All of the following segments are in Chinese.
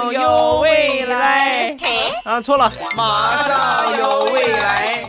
上有未来啊，错了，马上有未来。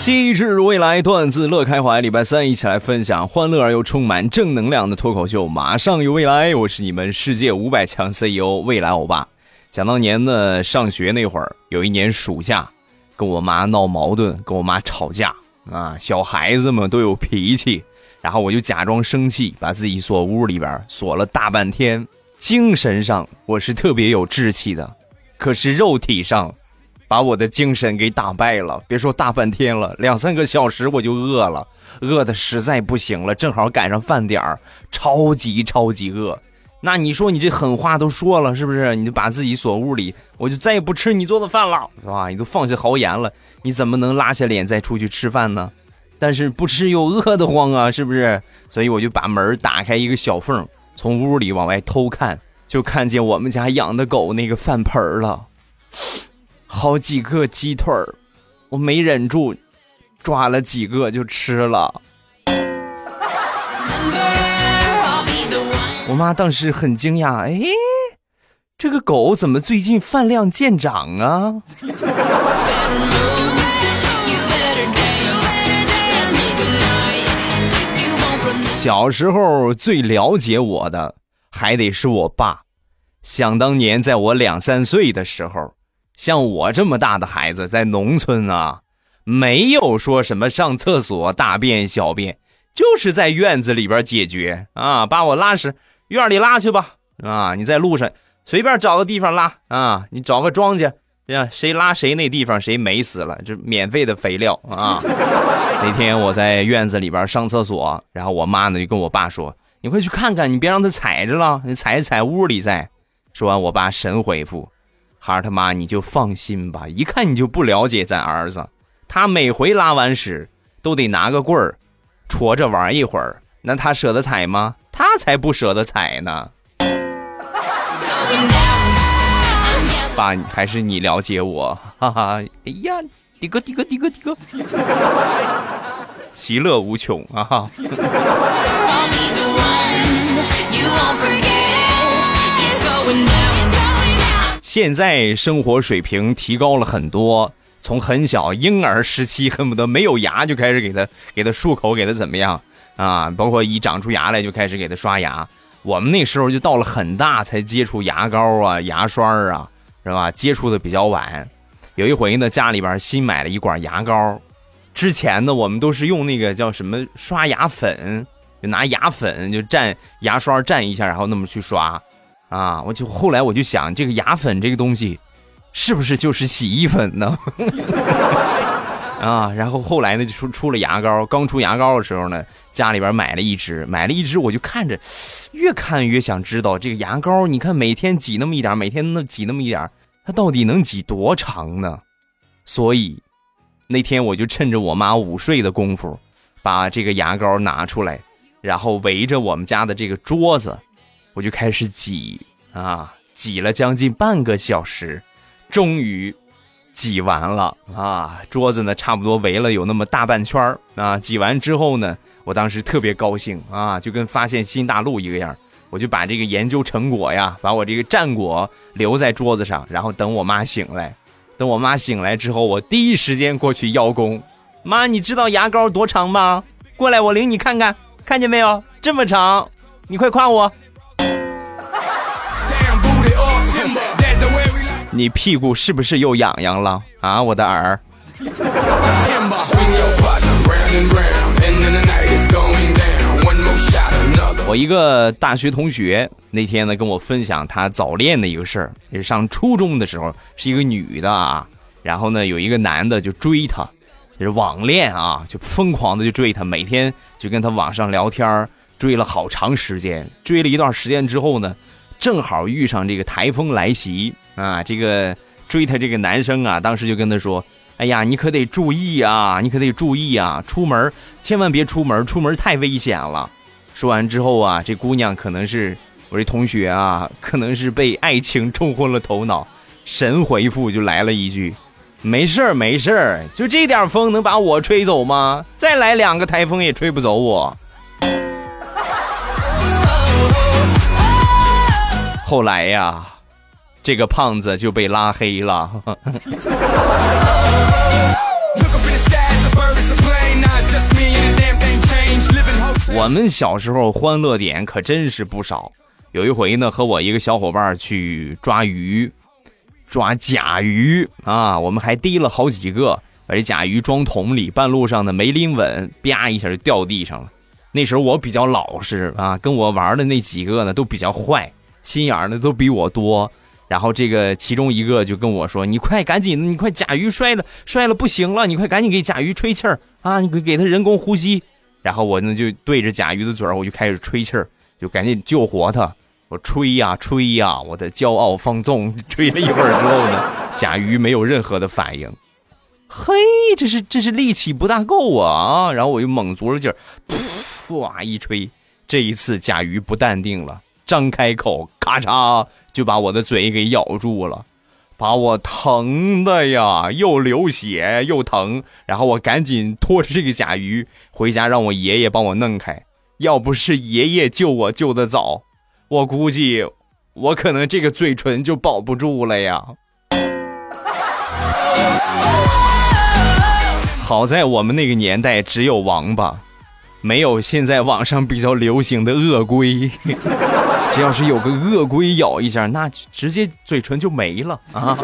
机智未来段子乐开怀，礼拜三一起来分享欢乐而又充满正能量的脱口秀。马上有未来，我是你们世界五百强 CEO 未来欧巴。想当年呢，上学那会儿，有一年暑假，跟我妈闹矛盾，跟我妈吵架啊。小孩子们都有脾气，然后我就假装生气，把自己锁屋里边锁了大半天。精神上我是特别有志气的，可是肉体上。把我的精神给打败了，别说大半天了，两三个小时我就饿了，饿的实在不行了，正好赶上饭点儿，超级超级饿。那你说你这狠话都说了，是不是？你就把自己锁屋里，我就再也不吃你做的饭了，是吧？你都放下豪言了，你怎么能拉下脸再出去吃饭呢？但是不吃又饿得慌啊，是不是？所以我就把门打开一个小缝，从屋里往外偷看，就看见我们家养的狗那个饭盆了。好几个鸡腿儿，我没忍住，抓了几个就吃了。我妈当时很惊讶，哎，这个狗怎么最近饭量见长啊？小时候最了解我的还得是我爸，想当年在我两三岁的时候。像我这么大的孩子，在农村啊，没有说什么上厕所大便小便，就是在院子里边解决啊。把我拉屎，院里拉去吧啊！你在路上随便找个地方拉啊，你找个庄稼，这样谁拉谁那地方谁美死了，这免费的肥料啊。那天我在院子里边上厕所，然后我妈呢就跟我爸说：“你快去看看，你别让他踩着了，你踩一踩屋里再。”说完，我爸神回复。孩儿他妈，你就放心吧，一看你就不了解咱儿子。他每回拉完屎都得拿个棍儿戳着玩一会儿，那他舍得踩吗？他才不舍得踩呢。爸，还是你了解我，哈哈。哎呀，的哥的哥的哥的哥，其乐无穷啊哈。现在生活水平提高了很多，从很小婴儿时期恨不得没有牙就开始给他给他漱口，给他怎么样啊？包括一长出牙来就开始给他刷牙。我们那时候就到了很大才接触牙膏啊、牙刷啊，是吧？接触的比较晚。有一回呢，家里边新买了一管牙膏，之前呢我们都是用那个叫什么刷牙粉，就拿牙粉就蘸牙刷蘸一下，然后那么去刷。啊！我就后来我就想，这个牙粉这个东西，是不是就是洗衣粉呢？啊！然后后来呢，就出出了牙膏。刚出牙膏的时候呢，家里边买了一支，买了一支，我就看着，越看越想知道这个牙膏。你看每天挤那么一点，每天那挤那么一点，它到底能挤多长呢？所以那天我就趁着我妈午睡的功夫，把这个牙膏拿出来，然后围着我们家的这个桌子。我就开始挤啊，挤了将近半个小时，终于挤完了啊！桌子呢，差不多围了有那么大半圈儿啊。挤完之后呢，我当时特别高兴啊，就跟发现新大陆一个样。我就把这个研究成果呀，把我这个战果留在桌子上，然后等我妈醒来。等我妈醒来之后，我第一时间过去邀功。妈，你知道牙膏多长吗？过来，我领你看看，看见没有？这么长，你快夸我。你屁股是不是又痒痒了啊，我的儿？我一个大学同学那天呢跟我分享他早恋的一个事儿，也是上初中的时候，是一个女的啊，然后呢有一个男的就追她，就是网恋啊，就疯狂的就追她，每天就跟她网上聊天，追了好长时间，追了一段时间之后呢。正好遇上这个台风来袭啊！这个追他这个男生啊，当时就跟他说：“哎呀，你可得注意啊，你可得注意啊，出门千万别出门，出门太危险了。”说完之后啊，这姑娘可能是我这同学啊，可能是被爱情冲昏了头脑，神回复就来了一句：“没事儿，没事儿，就这点风能把我吹走吗？再来两个台风也吹不走我。”后来呀，这个胖子就被拉黑了。我们小时候欢乐点可真是不少。有一回呢，和我一个小伙伴去抓鱼，抓甲鱼啊，我们还逮了好几个，把这甲鱼装桶里，半路上呢没拎稳，啪一下就掉地上了。那时候我比较老实啊，跟我玩的那几个呢都比较坏，心眼儿呢都比我多。然后这个其中一个就跟我说：“你快赶紧，你快甲鱼摔了，摔了不行了，你快赶紧给甲鱼吹气儿啊，你给给他人工呼吸。”然后我呢就对着甲鱼的嘴儿，我就开始吹气儿，就赶紧救活它。我吹呀吹呀，我的骄傲放纵。吹了一会儿之后呢，甲鱼没有任何的反应。嘿，这是这是力气不大够啊！然后我又猛足了劲儿，噗一吹，这一次甲鱼不淡定了，张开口，咔嚓就把我的嘴给咬住了，把我疼的呀，又流血又疼。然后我赶紧拖着这个甲鱼回家，让我爷爷帮我弄开。要不是爷爷救我救的早。我估计，我可能这个嘴唇就保不住了呀。好在我们那个年代只有王八，没有现在网上比较流行的鳄龟。这要是有个鳄龟咬一下，那直接嘴唇就没了。啊。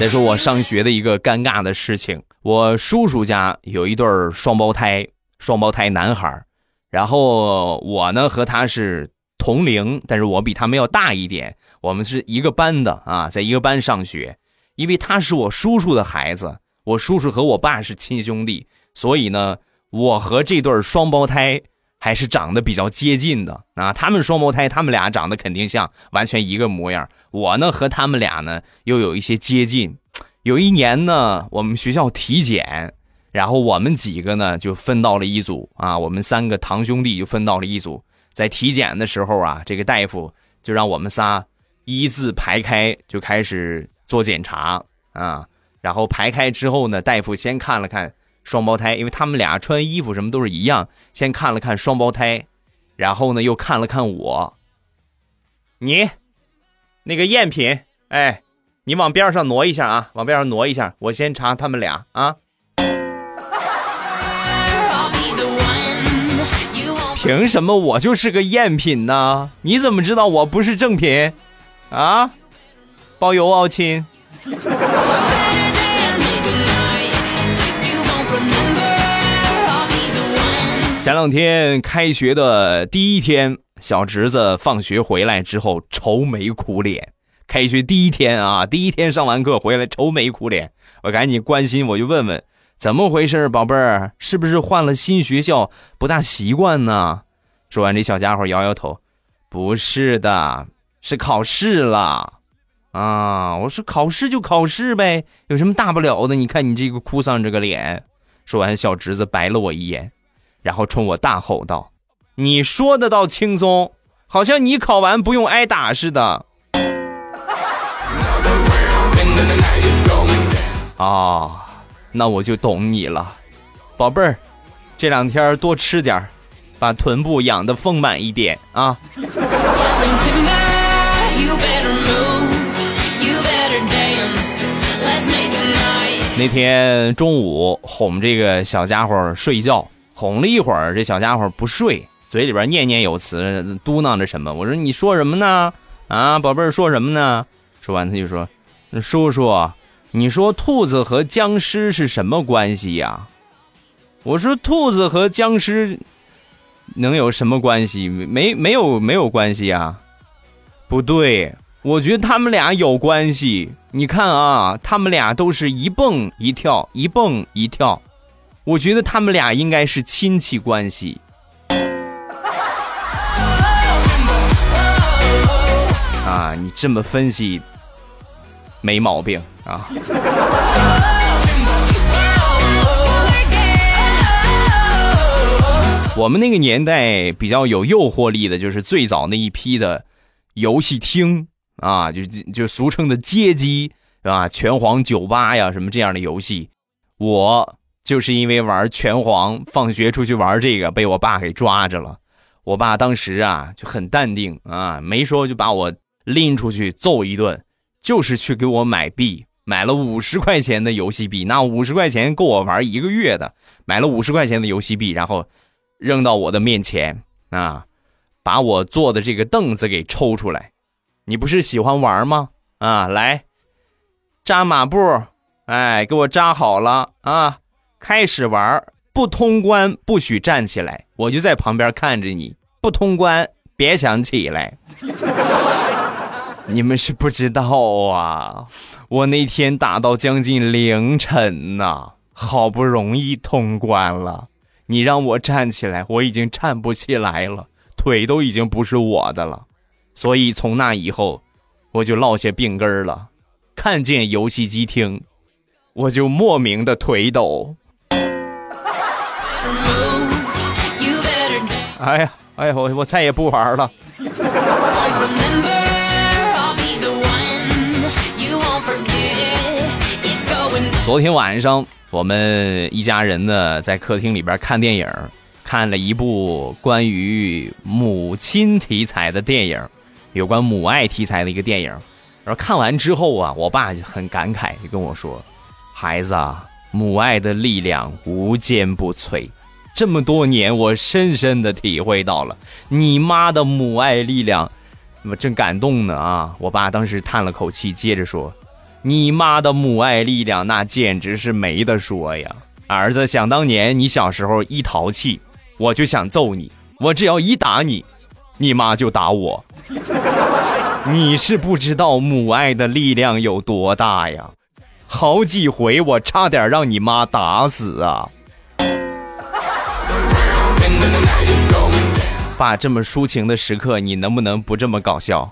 再说我上学的一个尴尬的事情，我叔叔家有一对双胞胎，双胞胎男孩然后我呢和他是同龄，但是我比他们要大一点，我们是一个班的啊，在一个班上学。因为他是我叔叔的孩子，我叔叔和我爸是亲兄弟，所以呢，我和这对双胞胎。还是长得比较接近的啊！他们双胞胎，他们俩长得肯定像，完全一个模样。我呢和他们俩呢又有一些接近。有一年呢，我们学校体检，然后我们几个呢就分到了一组啊，我们三个堂兄弟就分到了一组。在体检的时候啊，这个大夫就让我们仨一字排开，就开始做检查啊。然后排开之后呢，大夫先看了看。双胞胎，因为他们俩穿衣服什么都是一样。先看了看双胞胎，然后呢又看了看我。你，那个赝品，哎，你往边上挪一下啊，往边上挪一下，我先查他们俩啊。凭什么我就是个赝品呢？你怎么知道我不是正品？啊，包邮哦，亲。前两天开学的第一天，小侄子放学回来之后愁眉苦脸。开学第一天啊，第一天上完课回来愁眉苦脸，我赶紧关心，我就问问怎么回事，宝贝儿，是不是换了新学校不大习惯呢？说完，这小家伙摇摇头，不是的，是考试了啊。我说考试就考试呗，有什么大不了的？你看你这个哭丧着个脸。说完，小侄子白了我一眼。然后冲我大吼道：“你说的倒轻松，好像你考完不用挨打似的。”啊，那我就懂你了，宝贝儿，这两天多吃点儿把臀部养的丰满一点啊。那天中午哄这个小家伙睡觉。哄了一会儿，这小家伙不睡，嘴里边念念有词，嘟囔着什么。我说：“你说什么呢？啊，宝贝儿，说什么呢？”说完，他就说：“叔叔，你说兔子和僵尸是什么关系呀？”我说：“兔子和僵尸能有什么关系？没没有没有关系呀？不对，我觉得他们俩有关系。你看啊，他们俩都是一蹦一跳，一蹦一跳。”我觉得他们俩应该是亲戚关系。啊，你这么分析没毛病啊。我们那个年代比较有诱惑力的就是最早那一批的游戏厅啊就就俗称的街机啊拳皇酒吧呀什么这样的游戏。我就是因为玩拳皇放学出去玩这个被我爸给抓着了。我爸当时啊就很淡定啊没说就把我拎出去揍一顿。就是去给我买币。买了五十块钱的游戏币，那五十块钱够我玩一个月的。买了五十块钱的游戏币，然后扔到我的面前啊，把我坐的这个凳子给抽出来。你不是喜欢玩吗？啊，来扎马步，哎，给我扎好了啊，开始玩。不通关不许站起来，我就在旁边看着你。不通关别想起来。你们是不知道啊，我那天打到将近凌晨呐，好不容易通关了。你让我站起来，我已经站不起来了，腿都已经不是我的了。所以从那以后，我就落下病根了。看见游戏机厅，我就莫名的腿抖。哎呀，哎呀，我我再也不玩了。昨天晚上，我们一家人呢在客厅里边看电影，看了一部关于母亲题材的电影，有关母爱题材的一个电影。然后看完之后啊，我爸就很感慨，就跟我说：“孩子啊，母爱的力量无坚不摧。这么多年，我深深的体会到了你妈的母爱力量，我正感动呢啊！”我爸当时叹了口气，接着说。你妈的母爱力量，那简直是没得说呀！儿子，想当年你小时候一淘气，我就想揍你，我只要一打你，你妈就打我。你是不知道母爱的力量有多大呀！好几回我差点让你妈打死啊！爸，这么抒情的时刻，你能不能不这么搞笑？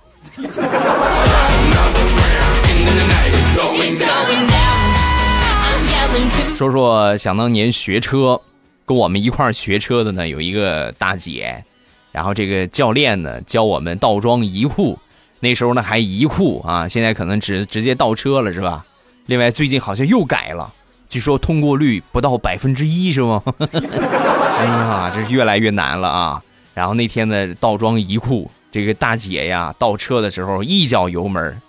说说想当年学车，跟我们一块儿学车的呢，有一个大姐，然后这个教练呢教我们倒装移库，那时候呢还移库啊，现在可能直直接倒车了是吧？另外最近好像又改了，据说通过率不到百分之一是吗？哎呀，这是越来越难了啊！然后那天呢倒装移库，这个大姐呀倒车的时候一脚油门。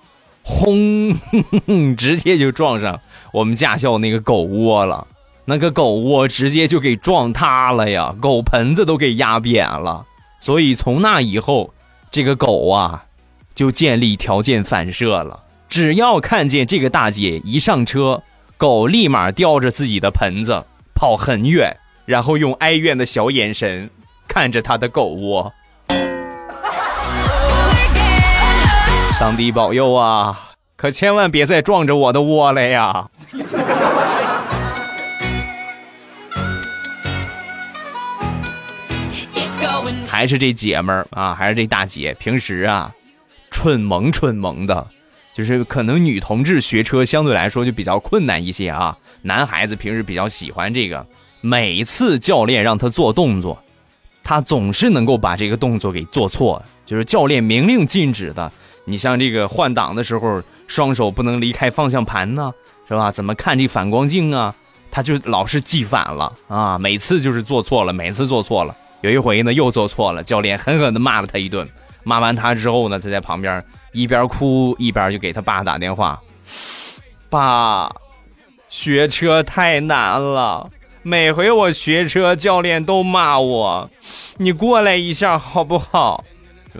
轰！直接就撞上我们驾校那个狗窝了，那个狗窝直接就给撞塌了呀，狗盆子都给压扁了。所以从那以后，这个狗啊，就建立条件反射了，只要看见这个大姐一上车，狗立马叼着自己的盆子跑很远，然后用哀怨的小眼神看着他的狗窝。上帝保佑啊！可千万别再撞着我的窝了呀！还是这姐们儿啊，还是这大姐，平时啊，蠢萌蠢萌的，就是可能女同志学车相对来说就比较困难一些啊。男孩子平时比较喜欢这个，每次教练让他做动作，他总是能够把这个动作给做错，就是教练明令禁止的。你像这个换挡的时候，双手不能离开方向盘呢，是吧？怎么看这反光镜啊？他就老是记反了啊！每次就是做错了，每次做错了。有一回呢，又做错了，教练狠狠地骂了他一顿。骂完他之后呢，他在旁边一边哭一边就给他爸打电话：“爸，学车太难了，每回我学车，教练都骂我，你过来一下好不好？”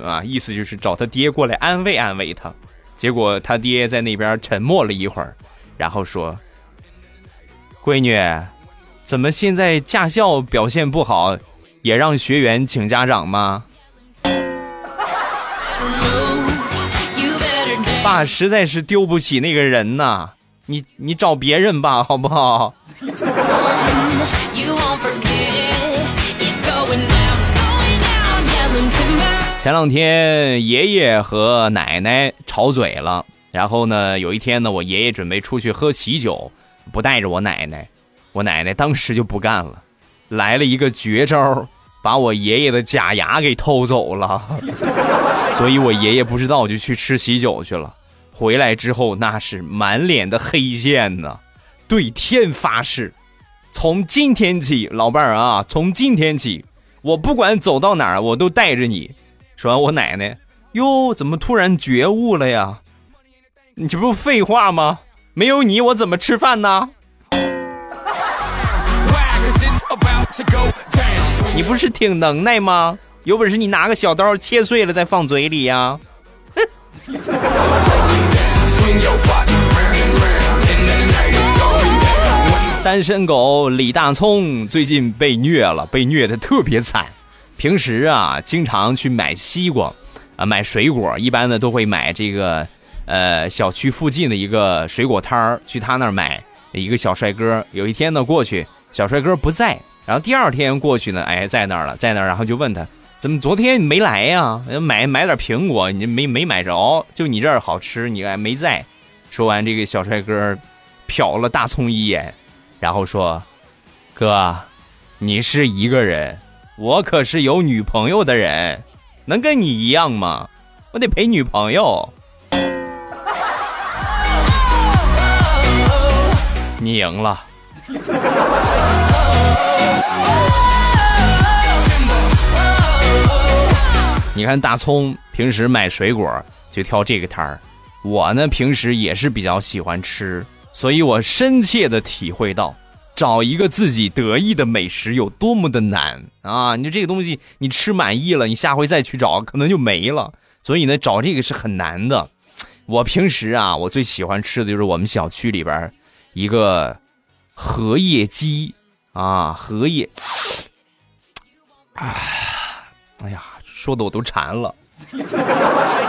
啊，意思就是找他爹过来安慰安慰他，结果他爹在那边沉默了一会儿，然后说：“闺女，怎么现在驾校表现不好，也让学员请家长吗？”爸实在是丢不起那个人呐，你你找别人吧，好不好？前两天爷爷和奶奶吵嘴了，然后呢，有一天呢，我爷爷准备出去喝喜酒，不带着我奶奶，我奶奶当时就不干了，来了一个绝招，把我爷爷的假牙给偷走了，所以我爷爷不知道就去吃喜酒去了。回来之后那是满脸的黑线呢，对天发誓，从今天起，老伴儿啊，从今天起，我不管走到哪儿，我都带着你。说完，我奶奶哟，怎么突然觉悟了呀？你这不废话吗？没有你，我怎么吃饭呢？你不是挺能耐吗？有本事你拿个小刀切碎了再放嘴里呀！单身狗李大聪最近被虐了，被虐的特别惨。平时啊，经常去买西瓜，啊，买水果，一般呢都会买这个，呃，小区附近的一个水果摊儿，去他那儿买。一个小帅哥，有一天呢过去，小帅哥不在。然后第二天过去呢，哎，在那儿了，在那儿，然后就问他，怎么昨天没来呀？买买点苹果，你没没买着？就你这儿好吃，你还没在。说完，这个小帅哥瞟了大葱一眼，然后说：“哥，你是一个人，我可是有女朋友的人，能跟你一样吗？我得陪女朋友。”你赢了。你看大葱平时买水果就挑这个摊儿，我呢平时也是比较喜欢吃，所以我深切的体会到找一个自己得意的美食有多么的难啊！你这个东西你吃满意了，你下回再去找可能就没了，所以呢找这个是很难的。我平时啊，我最喜欢吃的就是我们小区里边一个荷叶鸡啊，荷叶，哎，呀。说的我都馋了。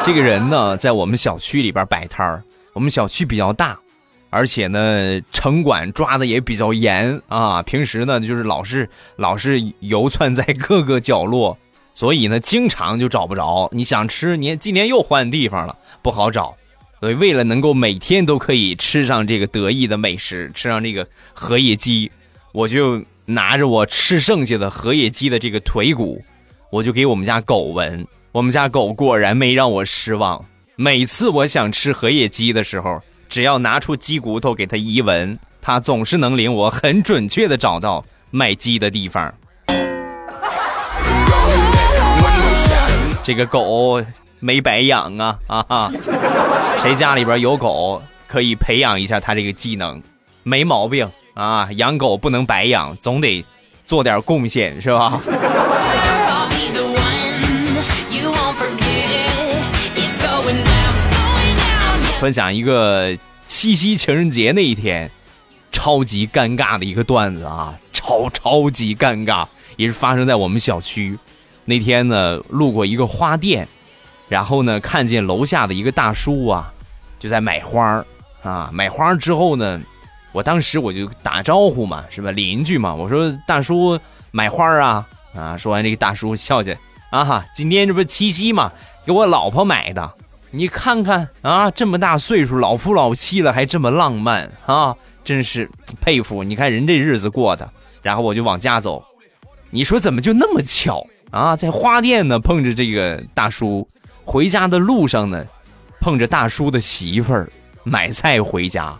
这个人呢，在我们小区里边摆摊儿。我们小区比较大，而且呢，城管抓的也比较严啊。平时呢，就是老是老是游窜在各个角落，所以呢，经常就找不着。你想吃，你今年又换地方了，不好找。所以为了能够每天都可以吃上这个得意的美食，吃上这个荷叶鸡，我就拿着我吃剩下的荷叶鸡的这个腿骨。我就给我们家狗闻，我们家狗果然没让我失望。每次我想吃荷叶鸡的时候，只要拿出鸡骨头给它一闻，它总是能领我很准确的找到卖鸡的地方。这个狗没白养啊啊哈！谁家里边有狗，可以培养一下它这个技能，没毛病啊！养狗不能白养，总得做点贡献，是吧？分享一个七夕情人节那一天，超级尴尬的一个段子啊，超超级尴尬，也是发生在我们小区。那天呢，路过一个花店，然后呢，看见楼下的一个大叔啊，就在买花啊。买花之后呢，我当时我就打招呼嘛，是吧？邻居嘛，我说大叔买花啊啊。说完这个大叔笑起来啊哈，今天这不是七夕嘛，给我老婆买的。你看看啊，这么大岁数，老夫老妻了，还这么浪漫啊，真是佩服！你看人这日子过的。然后我就往家走，你说怎么就那么巧啊？在花店呢碰着这个大叔，回家的路上呢碰着大叔的媳妇儿买菜回家，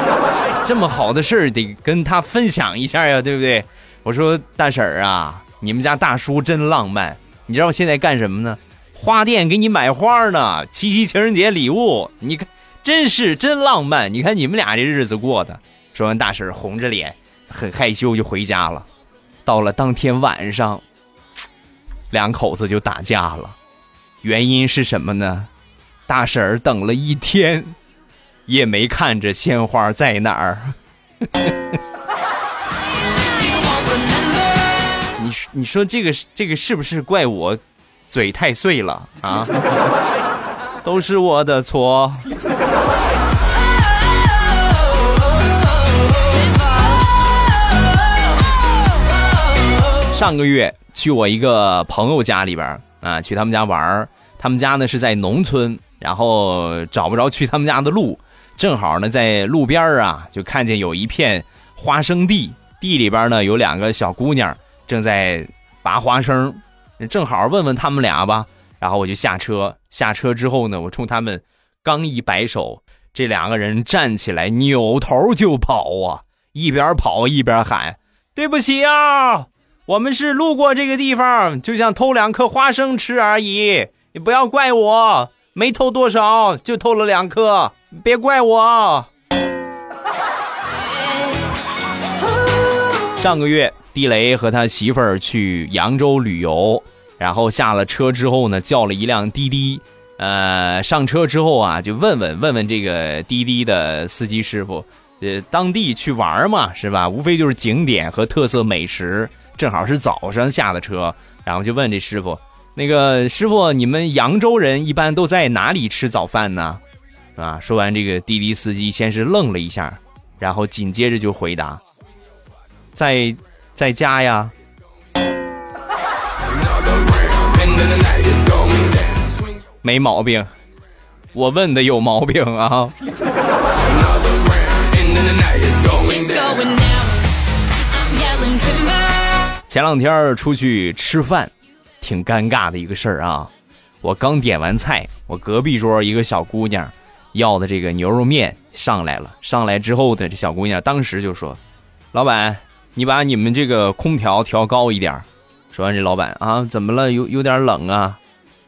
这么好的事儿得跟他分享一下呀，对不对？我说大婶儿啊，你们家大叔真浪漫，你知道我现在干什么呢？花店给你买花呢，七夕情人节礼物，你看，真是真浪漫。你看你们俩这日子过的。说完，大婶红着脸，很害羞就回家了。到了当天晚上，两口子就打架了。原因是什么呢？大婶儿等了一天，也没看着鲜花在哪儿。你说，你说这个这个是不是怪我？嘴太碎了啊！都是我的错。上个月去我一个朋友家里边啊，去他们家玩儿。他们家呢是在农村，然后找不着去他们家的路，正好呢在路边啊，就看见有一片花生地，地里边呢有两个小姑娘正在拔花生，正好问问他们俩吧。然后我就下车，下车之后呢，我冲他们刚一摆手，这两个人站起来扭头就跑啊，一边跑一边喊：“对不起啊，我们是路过这个地方，就想偷两颗花生吃而已，你不要怪我，没偷多少，就偷了两颗，别怪我。”上个月，地雷和他媳妇儿去扬州旅游。然后下了车之后呢，叫了一辆滴滴，呃，上车之后啊，就问问问问这个滴滴的司机师傅，呃，当地去玩嘛，是吧？无非就是景点和特色美食。正好是早上下的车，然后就问这师傅，那个师傅，你们扬州人一般都在哪里吃早饭呢？啊，说完这个滴滴司机先是愣了一下，然后紧接着就回答，在在家呀。没毛病，我问的有毛病啊！前两天出去吃饭，挺尴尬的一个事儿啊！我刚点完菜，我隔壁桌一个小姑娘要的这个牛肉面上来了。上来之后的这小姑娘当时就说：“老板，你把你们这个空调调高一点。”说完，这老板啊，怎么了？有有点冷啊？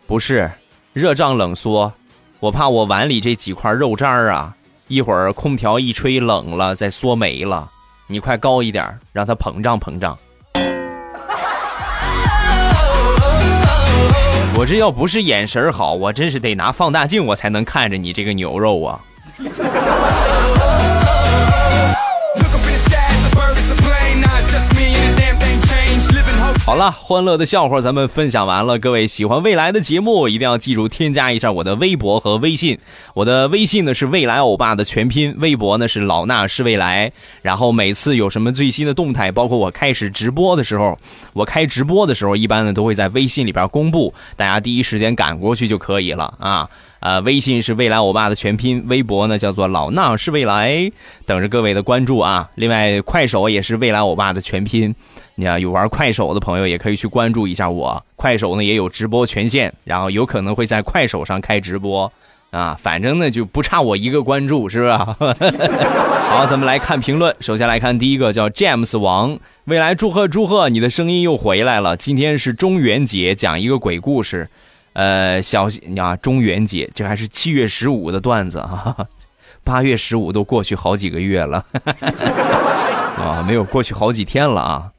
不是。热胀冷缩，我怕我碗里这几块肉渣儿啊，一会儿空调一吹冷了再缩没了。你快高一点，让它膨胀膨胀。我这要不是眼神好，我真是得拿放大镜我才能看着你这个牛肉啊。好了，欢乐的笑话咱们分享完了。各位喜欢未来的节目，一定要记住添加一下我的微博和微信。我的微信呢是未来欧巴的全拼，微博呢是老衲是未来。然后每次有什么最新的动态，包括我开始直播的时候，我开直播的时候，一般呢都会在微信里边公布，大家第一时间赶过去就可以了啊。呃，微信是未来欧巴的全拼，微博呢叫做老衲是未来，等着各位的关注啊。另外，快手也是未来欧巴的全拼。你看，有玩快手的朋友也可以去关注一下我。快手呢也有直播权限，然后有可能会在快手上开直播啊。反正呢就不差我一个关注，是不是？好，咱们来看评论。首先来看第一个，叫 James 王，未来祝贺祝贺，你的声音又回来了。今天是中元节，讲一个鬼故事。呃，小啊，中元节这还是七月十五的段子啊，八月十五都过去好几个月了，啊，没有过去好几天了啊。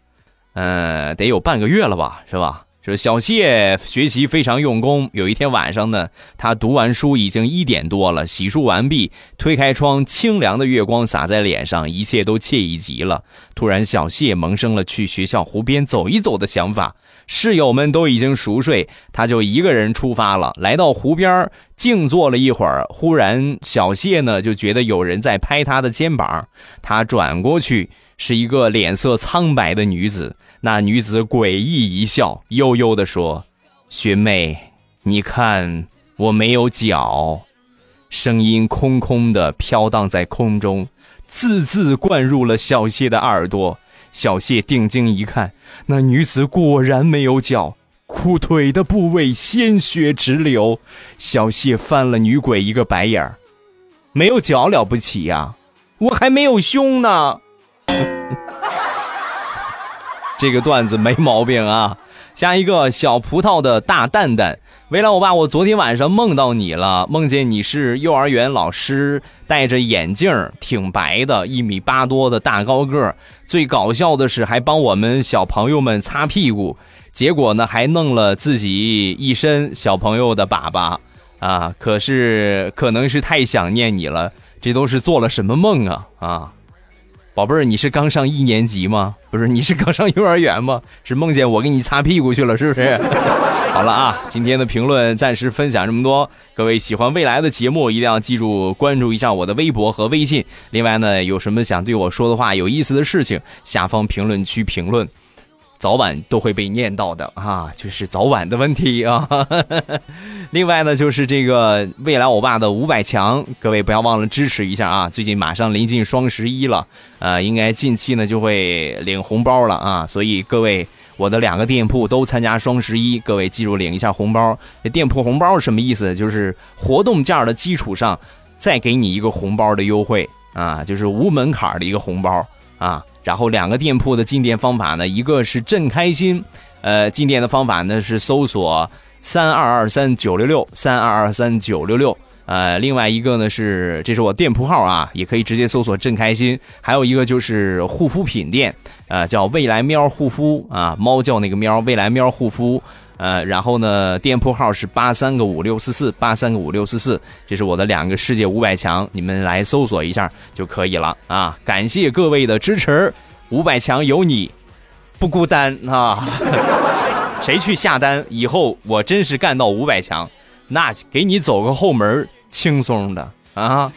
嗯，得有半个月了吧，是吧？说小谢学习非常用功。有一天晚上呢，他读完书已经一点多了，洗漱完毕，推开窗，清凉的月光洒在脸上，一切都惬意极了。突然，小谢萌生了去学校湖边走一走的想法。室友们都已经熟睡，他就一个人出发了。来到湖边，静坐了一会儿。忽然，小谢呢就觉得有人在拍他的肩膀，他转过去，是一个脸色苍白的女子。那女子诡异一笑，悠悠地说：“学妹，你看我没有脚。”声音空空的飘荡在空中，字字灌入了小谢的耳朵。小谢定睛一看，那女子果然没有脚，裤腿的部位鲜血直流。小谢翻了女鬼一个白眼儿：“没有脚了不起呀？我还没有胸呢。”这个段子没毛病啊！下一个小葡萄的大蛋蛋，未来我爸，我昨天晚上梦到你了，梦见你是幼儿园老师，戴着眼镜，挺白的，一米八多的大高个最搞笑的是还帮我们小朋友们擦屁股，结果呢还弄了自己一身小朋友的粑粑啊！可是可能是太想念你了，这都是做了什么梦啊啊！宝贝儿，你是刚上一年级吗？不是，你是刚上幼儿园吗？是梦见我给你擦屁股去了，是不是？好了啊，今天的评论暂时分享这么多。各位喜欢未来的节目，一定要记住关注一下我的微博和微信。另外呢，有什么想对我说的话、有意思的事情，下方评论区评论。早晚都会被念到的啊，就是早晚的问题啊。另外呢，就是这个未来欧巴的五百强，各位不要忘了支持一下啊。最近马上临近双十一了，呃，应该近期呢就会领红包了啊。所以各位我的两个店铺都参加双十一，各位记住领一下红包。店铺红包是什么意思？就是活动价的基础上，再给你一个红包的优惠啊，就是无门槛的一个红包啊。然后两个店铺的进店方法呢，一个是正开心，呃，进店的方法呢是搜索三二二三九六六三二二三九六六。呃，另外一个呢是，这是我店铺号啊，也可以直接搜索“正开心”。还有一个就是护肤品店，呃，叫未来喵护肤啊，猫叫那个喵，未来喵护肤。呃，然后呢，店铺号是八三个五六四四八三个五六四四，这是我的两个世界五百强，你们来搜索一下就可以了啊！感谢各位的支持，五百强有你不孤单啊！谁去下单以后，我真是干到五百强，那给你走个后门。轻松的啊，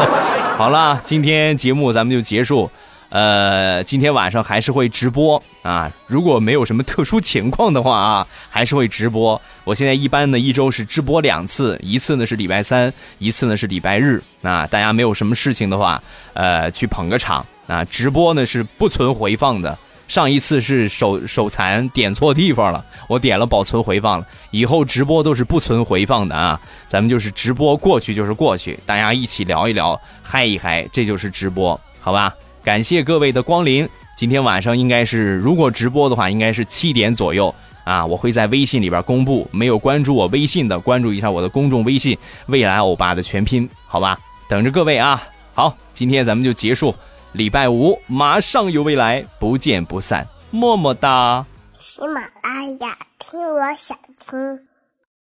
好了，今天节目咱们就结束。呃，今天晚上还是会直播啊，如果没有什么特殊情况的话啊，还是会直播。我现在一般呢一周是直播两次，一次呢是礼拜三，一次呢是礼拜日。啊，大家没有什么事情的话，呃，去捧个场啊。直播呢是不存回放的。上一次是手手残点错地方了，我点了保存回放了。以后直播都是不存回放的啊，咱们就是直播过去就是过去，大家一起聊一聊，嗨一嗨，这就是直播，好吧？感谢各位的光临。今天晚上应该是，如果直播的话，应该是七点左右啊，我会在微信里边公布。没有关注我微信的，关注一下我的公众微信“未来欧巴”的全拼，好吧？等着各位啊。好，今天咱们就结束。礼拜五马上有未来，不见不散，么么哒！喜马拉雅听，我想听。